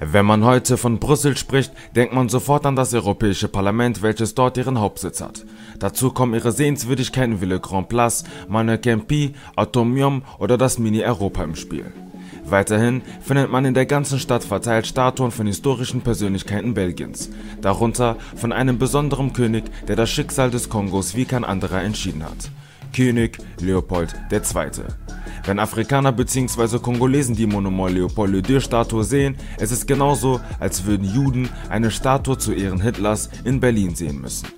Wenn man heute von Brüssel spricht, denkt man sofort an das Europäische Parlament, welches dort ihren Hauptsitz hat. Dazu kommen ihre Sehenswürdigkeiten wie Le Grand Place, Mannequin Atomium oder das Mini-Europa im Spiel. Weiterhin findet man in der ganzen Stadt verteilt Statuen von historischen Persönlichkeiten Belgiens, darunter von einem besonderen König, der das Schicksal des Kongos wie kein anderer entschieden hat. König Leopold II. Wenn Afrikaner bzw. Kongolesen die Monument Leopold II Statue sehen, es ist genauso, als würden Juden eine Statue zu Ehren Hitlers in Berlin sehen müssen.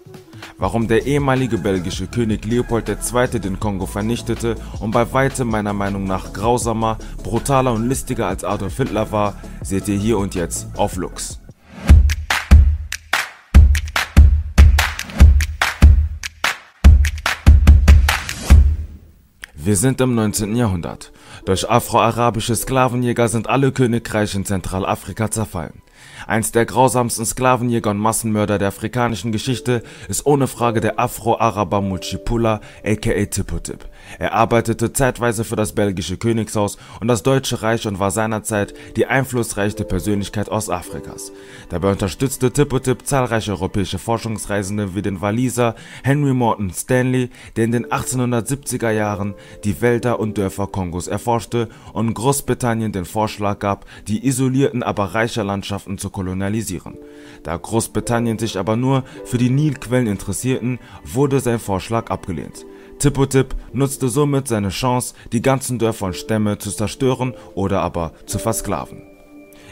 Warum der ehemalige belgische König Leopold II. den Kongo vernichtete und bei weitem meiner Meinung nach grausamer, brutaler und listiger als Adolf Hitler war, seht ihr hier und jetzt auf Lux. Wir sind im 19. Jahrhundert. Durch afro-arabische Sklavenjäger sind alle Königreiche in Zentralafrika zerfallen. Eins der grausamsten Sklavenjäger und Massenmörder der afrikanischen Geschichte ist ohne Frage der Afro-Araber Mulchipula aka Tipotip. Er arbeitete zeitweise für das belgische Königshaus und das Deutsche Reich und war seinerzeit die einflussreichste Persönlichkeit Ostafrikas. Dabei unterstützte Tipotip zahlreiche europäische Forschungsreisende wie den Waliser Henry Morton Stanley, der in den 1870er Jahren die Wälder und Dörfer Kongos erforschte und Großbritannien den Vorschlag gab, die isolierten, aber reicher Landschaften zu kolonialisieren. Da Großbritannien sich aber nur für die Nilquellen interessierten, wurde sein Vorschlag abgelehnt. Tipotip nutzte somit seine Chance, die ganzen Dörfer und Stämme zu zerstören oder aber zu versklaven.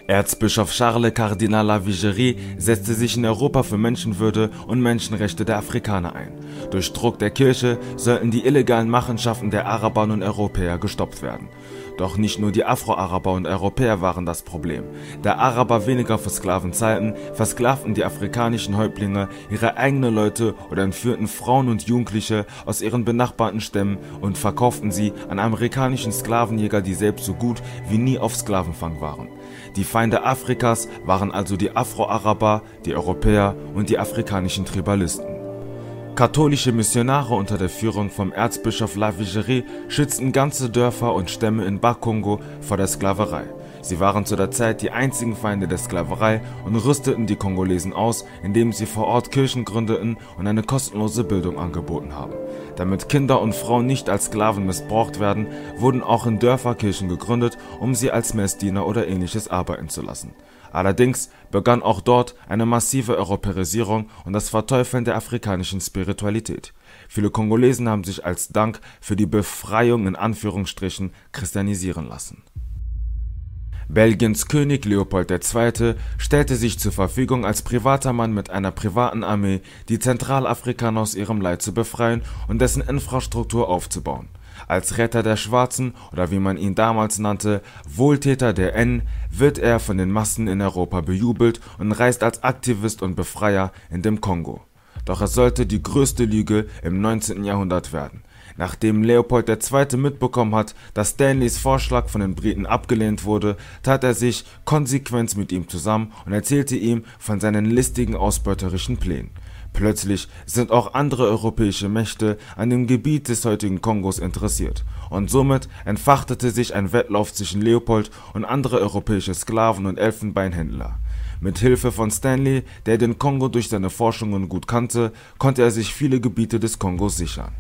Erzbischof Charles Cardinal Lavigerie setzte sich in Europa für Menschenwürde und Menschenrechte der Afrikaner ein. Durch Druck der Kirche sollten die illegalen Machenschaften der Araber und Europäer gestoppt werden. Doch nicht nur die Afro-Araber und Europäer waren das Problem. Da Araber weniger für Sklaven zahlten, versklavten die afrikanischen Häuptlinge ihre eigenen Leute oder entführten Frauen und Jugendliche aus ihren benachbarten Stämmen und verkauften sie an amerikanischen Sklavenjäger, die selbst so gut wie nie auf Sklavenfang waren. Die Feinde Afrikas waren also die Afro-Araber, die Europäer und die afrikanischen Tribalisten. Katholische Missionare unter der Führung vom Erzbischof Lavigerie schützten ganze Dörfer und Stämme in Bakongo vor der Sklaverei. Sie waren zu der Zeit die einzigen Feinde der Sklaverei und rüsteten die Kongolesen aus, indem sie vor Ort Kirchen gründeten und eine kostenlose Bildung angeboten haben. Damit Kinder und Frauen nicht als Sklaven missbraucht werden, wurden auch in Dörfer Kirchen gegründet, um sie als Messdiener oder ähnliches arbeiten zu lassen. Allerdings begann auch dort eine massive Europäisierung und das Verteufeln der afrikanischen Spiritualität. Viele Kongolesen haben sich als Dank für die Befreiung in Anführungsstrichen christianisieren lassen. Belgiens König Leopold II. stellte sich zur Verfügung als privater Mann mit einer privaten Armee, die Zentralafrikaner aus ihrem Leid zu befreien und dessen Infrastruktur aufzubauen. Als Retter der Schwarzen oder wie man ihn damals nannte, Wohltäter der N, wird er von den Massen in Europa bejubelt und reist als Aktivist und Befreier in dem Kongo. Doch es sollte die größte Lüge im 19. Jahrhundert werden. Nachdem Leopold II. mitbekommen hat, dass Stanleys Vorschlag von den Briten abgelehnt wurde, tat er sich konsequent mit ihm zusammen und erzählte ihm von seinen listigen ausbeuterischen Plänen. Plötzlich sind auch andere europäische Mächte an dem Gebiet des heutigen Kongos interessiert und somit entfachtete sich ein Wettlauf zwischen Leopold und andere europäische Sklaven und Elfenbeinhändler. Mit Hilfe von Stanley, der den Kongo durch seine Forschungen gut kannte, konnte er sich viele Gebiete des Kongos sichern.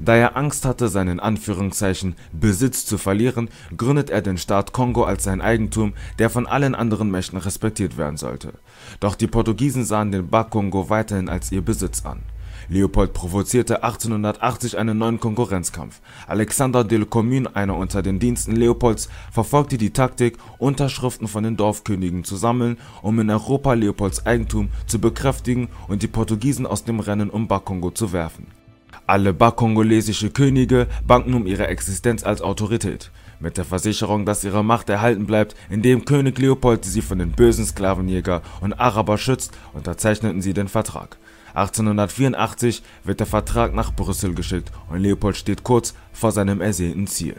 Da er Angst hatte, seinen Anführungszeichen Besitz zu verlieren, gründet er den Staat Kongo als sein Eigentum, der von allen anderen Mächten respektiert werden sollte. Doch die Portugiesen sahen den Bakongo weiterhin als ihr Besitz an. Leopold provozierte 1880 einen neuen Konkurrenzkampf. Alexander de Commune, einer unter den Diensten Leopolds, verfolgte die Taktik, Unterschriften von den Dorfkönigen zu sammeln, um in Europa Leopolds Eigentum zu bekräftigen und die Portugiesen aus dem Rennen um Bakongo zu werfen. Alle bakongolesische Könige bangen um ihre Existenz als Autorität. Mit der Versicherung, dass ihre Macht erhalten bleibt, indem König Leopold sie von den bösen Sklavenjäger und Araber schützt, unterzeichneten sie den Vertrag. 1884 wird der Vertrag nach Brüssel geschickt und Leopold steht kurz vor seinem ersehnten Ziel.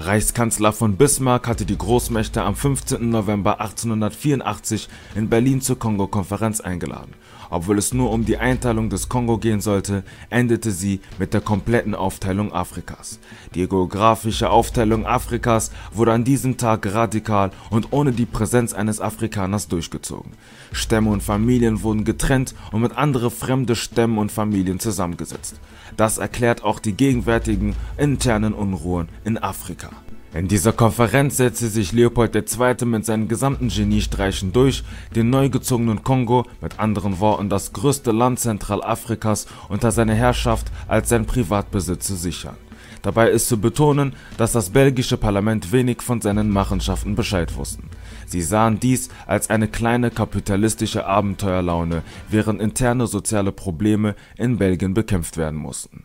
Reichskanzler von Bismarck hatte die Großmächte am 15. November 1884 in Berlin zur Kongo-Konferenz eingeladen. Obwohl es nur um die Einteilung des Kongo gehen sollte, endete sie mit der kompletten Aufteilung Afrikas. Die geografische Aufteilung Afrikas wurde an diesem Tag radikal und ohne die Präsenz eines Afrikaners durchgezogen. Stämme und Familien wurden getrennt und mit anderen fremde Stämmen und Familien zusammengesetzt. Das erklärt auch die gegenwärtigen internen Unruhen in Afrika. In dieser Konferenz setzte sich Leopold II. mit seinen gesamten Geniestreichen durch, den neu gezogenen Kongo, mit anderen Worten das größte Land Zentralafrikas, unter seiner Herrschaft als sein Privatbesitz zu sichern. Dabei ist zu betonen, dass das belgische Parlament wenig von seinen Machenschaften Bescheid wussten. Sie sahen dies als eine kleine kapitalistische Abenteuerlaune, während interne soziale Probleme in Belgien bekämpft werden mussten.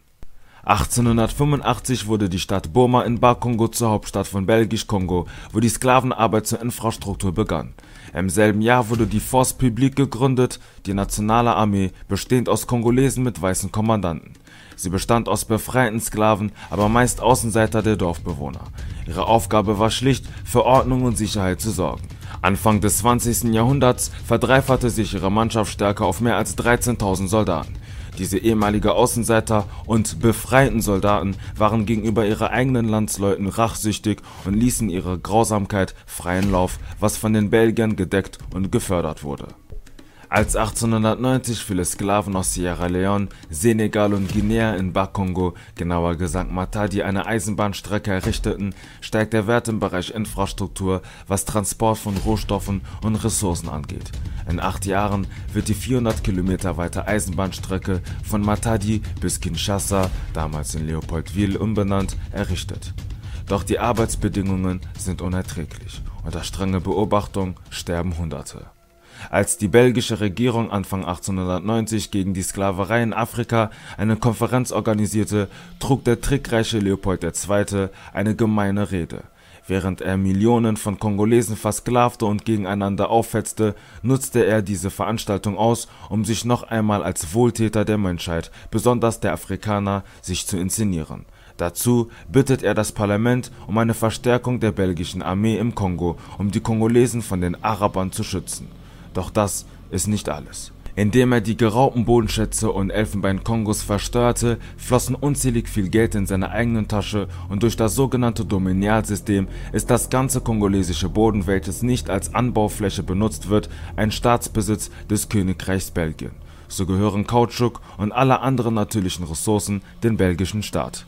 1885 wurde die Stadt Boma in Bakongo zur Hauptstadt von Belgisch-Kongo, wo die Sklavenarbeit zur Infrastruktur begann. Im selben Jahr wurde die Force Publique gegründet, die nationale Armee, bestehend aus Kongolesen mit weißen Kommandanten. Sie bestand aus befreiten Sklaven, aber meist Außenseiter der Dorfbewohner. Ihre Aufgabe war schlicht, für Ordnung und Sicherheit zu sorgen. Anfang des 20. Jahrhunderts verdreifachte sich ihre Mannschaftsstärke auf mehr als 13.000 Soldaten. Diese ehemalige Außenseiter und befreiten Soldaten waren gegenüber ihren eigenen Landsleuten rachsüchtig und ließen ihrer Grausamkeit freien Lauf, was von den Belgiern gedeckt und gefördert wurde als 1890 viele Sklaven aus Sierra Leone, Senegal und Guinea in Bakongo, genauer gesagt Matadi, eine Eisenbahnstrecke errichteten, steigt der Wert im Bereich Infrastruktur, was Transport von Rohstoffen und Ressourcen angeht. In acht Jahren wird die 400 Kilometer weite Eisenbahnstrecke von Matadi bis Kinshasa, damals in Leopoldville umbenannt, errichtet. Doch die Arbeitsbedingungen sind unerträglich. Unter strenger Beobachtung sterben Hunderte. Als die belgische Regierung Anfang 1890 gegen die Sklaverei in Afrika eine Konferenz organisierte, trug der trickreiche Leopold II. eine gemeine Rede. Während er Millionen von Kongolesen versklavte und gegeneinander aufhetzte, nutzte er diese Veranstaltung aus, um sich noch einmal als Wohltäter der Menschheit, besonders der Afrikaner, sich zu inszenieren. Dazu bittet er das Parlament um eine Verstärkung der belgischen Armee im Kongo, um die Kongolesen von den Arabern zu schützen doch das ist nicht alles. Indem er die geraubten Bodenschätze und Elfenbein Kongos versteuerte, flossen unzählig viel Geld in seine eigenen Tasche und durch das sogenannte Dominialsystem ist das ganze kongolesische Boden, welches nicht als Anbaufläche benutzt wird, ein Staatsbesitz des Königreichs Belgien. So gehören Kautschuk und alle anderen natürlichen Ressourcen dem belgischen Staat.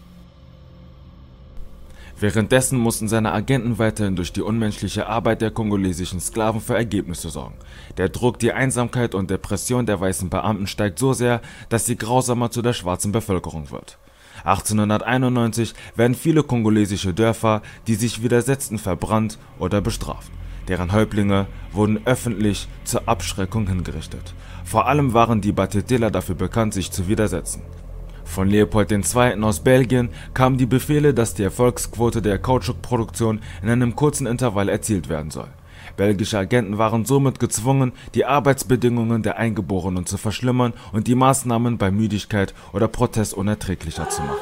Währenddessen mussten seine Agenten weiterhin durch die unmenschliche Arbeit der kongolesischen Sklaven für Ergebnisse sorgen. Der Druck, die Einsamkeit und Depression der weißen Beamten steigt so sehr, dass sie grausamer zu der schwarzen Bevölkerung wird. 1891 werden viele kongolesische Dörfer, die sich widersetzten, verbrannt oder bestraft. Deren Häuptlinge wurden öffentlich zur Abschreckung hingerichtet. Vor allem waren die Batetela dafür bekannt, sich zu widersetzen. Von Leopold II. aus Belgien kamen die Befehle, dass die Erfolgsquote der Kautschukproduktion in einem kurzen Intervall erzielt werden soll. Belgische Agenten waren somit gezwungen, die Arbeitsbedingungen der Eingeborenen zu verschlimmern und die Maßnahmen bei Müdigkeit oder Protest unerträglicher zu machen.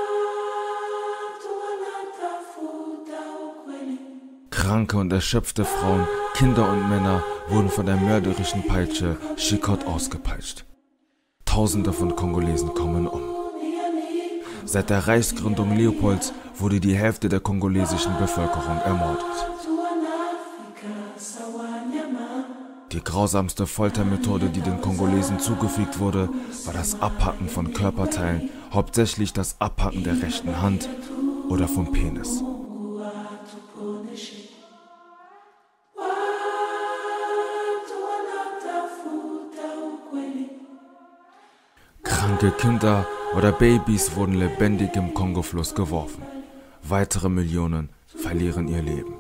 Kranke und erschöpfte Frauen, Kinder und Männer wurden von der mörderischen Peitsche Chikot ausgepeitscht. Tausende von Kongolesen kommen um. Seit der Reichsgründung Leopolds wurde die Hälfte der kongolesischen Bevölkerung ermordet. Die grausamste Foltermethode, die den Kongolesen zugefügt wurde, war das Abhacken von Körperteilen, hauptsächlich das Abhacken der rechten Hand oder vom Penis. Kranke Kinder oder Babys wurden lebendig im Kongofluss geworfen. Weitere Millionen verlieren ihr Leben.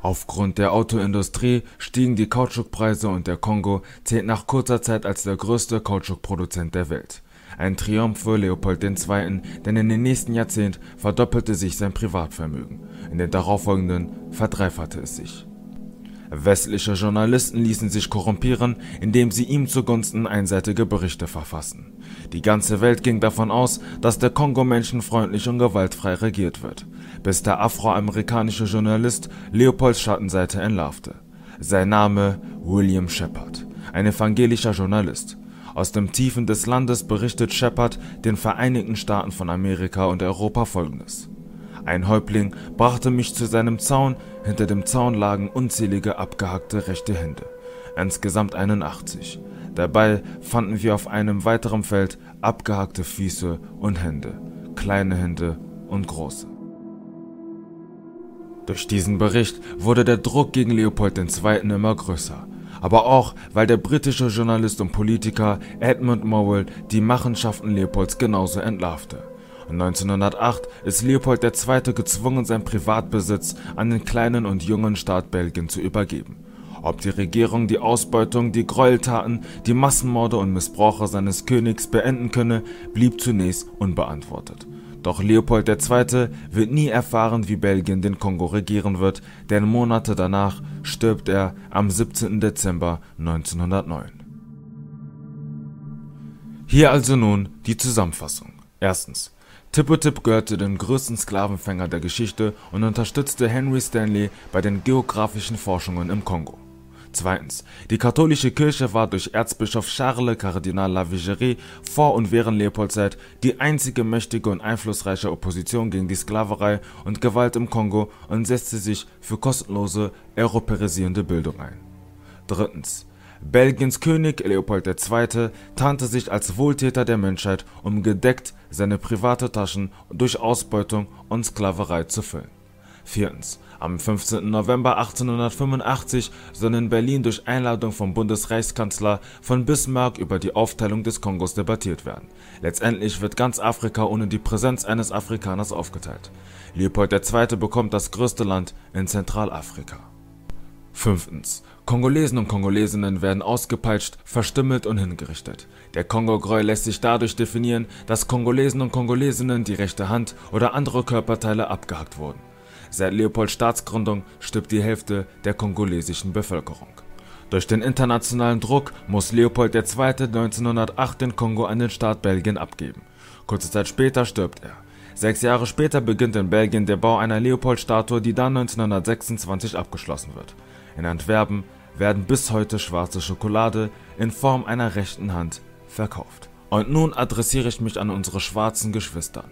Aufgrund der Autoindustrie stiegen die Kautschukpreise und der Kongo zählt nach kurzer Zeit als der größte Kautschukproduzent der Welt. Ein Triumph für Leopold II., denn in den nächsten Jahrzehnten verdoppelte sich sein Privatvermögen. In den darauffolgenden verdreifachte es sich. Westliche Journalisten ließen sich korrumpieren, indem sie ihm zugunsten einseitige Berichte verfassen. Die ganze Welt ging davon aus, dass der Kongo menschenfreundlich und gewaltfrei regiert wird, bis der afroamerikanische Journalist Leopolds Schattenseite entlarvte. Sein Name William Shepard, ein evangelischer Journalist. Aus dem Tiefen des Landes berichtet Shepard den Vereinigten Staaten von Amerika und Europa folgendes. Ein Häuptling brachte mich zu seinem Zaun, hinter dem Zaun lagen unzählige abgehackte rechte Hände, insgesamt 81. Dabei fanden wir auf einem weiteren Feld abgehackte Füße und Hände, kleine Hände und große. Durch diesen Bericht wurde der Druck gegen Leopold II. immer größer, aber auch, weil der britische Journalist und Politiker Edmund Morwell die Machenschaften Leopolds genauso entlarvte. 1908 ist Leopold II. gezwungen, sein Privatbesitz an den kleinen und jungen Staat Belgien zu übergeben. Ob die Regierung die Ausbeutung, die Gräueltaten, die Massenmorde und Missbrauche seines Königs beenden könne, blieb zunächst unbeantwortet. Doch Leopold II. wird nie erfahren, wie Belgien den Kongo regieren wird, denn Monate danach stirbt er am 17. Dezember 1909. Hier also nun die Zusammenfassung. Erstens. Tippotip gehörte den größten Sklavenfänger der Geschichte und unterstützte Henry Stanley bei den geographischen Forschungen im Kongo. Zweitens. Die katholische Kirche war durch Erzbischof Charles Kardinal Lavigerie vor und während Leopoldzeit die einzige mächtige und einflussreiche Opposition gegen die Sklaverei und Gewalt im Kongo und setzte sich für kostenlose europäisierende Bildung ein. Drittens. Belgiens König Leopold II. tarnte sich als Wohltäter der Menschheit, um gedeckt seine private Taschen durch Ausbeutung und Sklaverei zu füllen. Viertens. Am 15. November 1885 soll in Berlin durch Einladung vom Bundesreichskanzler von Bismarck über die Aufteilung des Kongos debattiert werden. Letztendlich wird ganz Afrika ohne die Präsenz eines Afrikaners aufgeteilt. Leopold II. bekommt das größte Land in Zentralafrika. Fünftens. Kongolesen und Kongolesinnen werden ausgepeitscht, verstümmelt und hingerichtet. Der Kongo-Gräuel lässt sich dadurch definieren, dass Kongolesen und Kongolesinnen die rechte Hand oder andere Körperteile abgehackt wurden. Seit Leopolds Staatsgründung stirbt die Hälfte der kongolesischen Bevölkerung. Durch den internationalen Druck muss Leopold II. 1908 den Kongo an den Staat Belgien abgeben. Kurze Zeit später stirbt er. Sechs Jahre später beginnt in Belgien der Bau einer Leopold-Statue, die dann 1926 abgeschlossen wird. In Antwerpen werden bis heute schwarze Schokolade in Form einer rechten Hand verkauft. Und nun adressiere ich mich an unsere schwarzen Geschwister.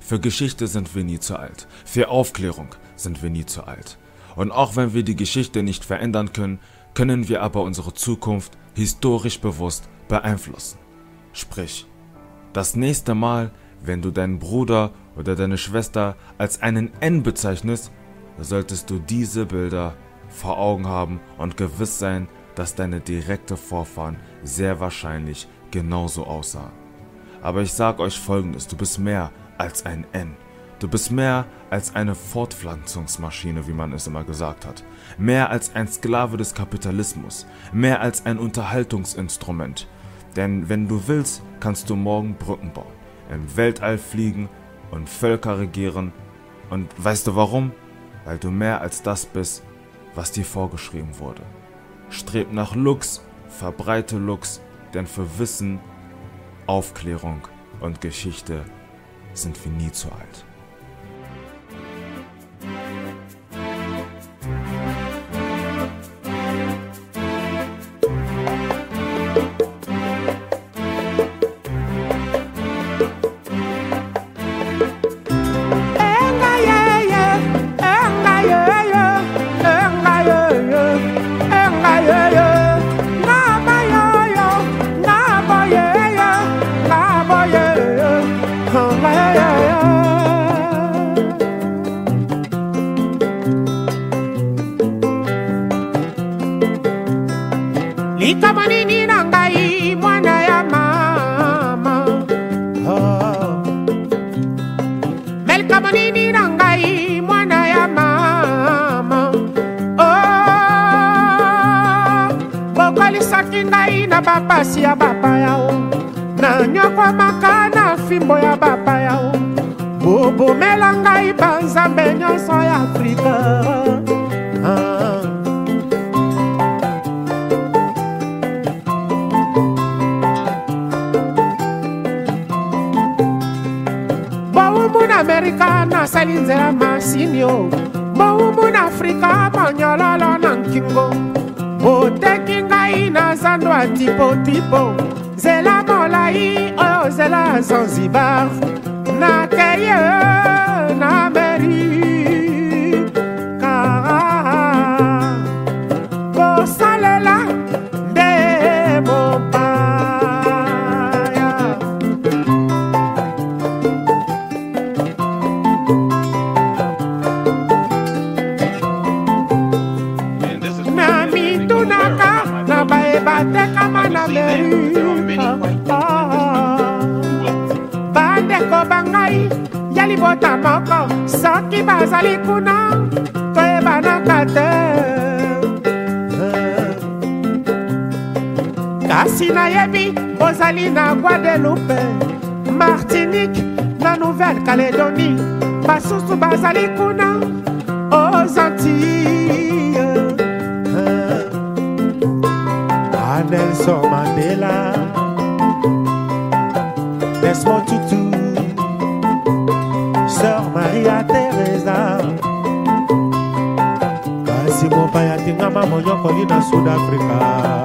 Für Geschichte sind wir nie zu alt. Für Aufklärung sind wir nie zu alt. Und auch wenn wir die Geschichte nicht verändern können, können wir aber unsere Zukunft historisch bewusst beeinflussen. Sprich, das nächste Mal, wenn du deinen Bruder oder deine Schwester als einen N bezeichnest, solltest du diese Bilder vor Augen haben und gewiss sein, dass deine direkte Vorfahren sehr wahrscheinlich genauso aussahen. Aber ich sag euch folgendes, du bist mehr als ein N. Du bist mehr als eine Fortpflanzungsmaschine, wie man es immer gesagt hat. Mehr als ein Sklave des Kapitalismus. Mehr als ein Unterhaltungsinstrument. Denn wenn du willst, kannst du morgen Brücken bauen, im Weltall fliegen und Völker regieren. Und weißt du warum? Weil du mehr als das bist, was dir vorgeschrieben wurde. Streb nach Lux, verbreite Lux, denn für Wissen, Aufklärung und Geschichte sind wir nie zu alt. Likama nini na ngai mwana ya mama? Oh. melikama nini na ngai mwana ya mama? Oh. bokolisaki ngai na bapasi ya bapayao nanyokwamaka na fimbo ya bapayao bobomela ngai banzambe nyonso ya afrika amerika nasali nzela masini o bowumu na afrika bonyololo na nkingo. Boteki ngai na zando ya tipotipo nzela molai oyo nzela zanzibar. Nakeye soki bazali kuna toyebanaka te. Kasi nayebi bozali na guadeloupe martinique na nouvelle calédonie. Basusu bazali kuna aux antilles à Nelson Mandela. Desmond Tutu. Sœur Maria go buy a thing, I'm a moyoko in South Africa.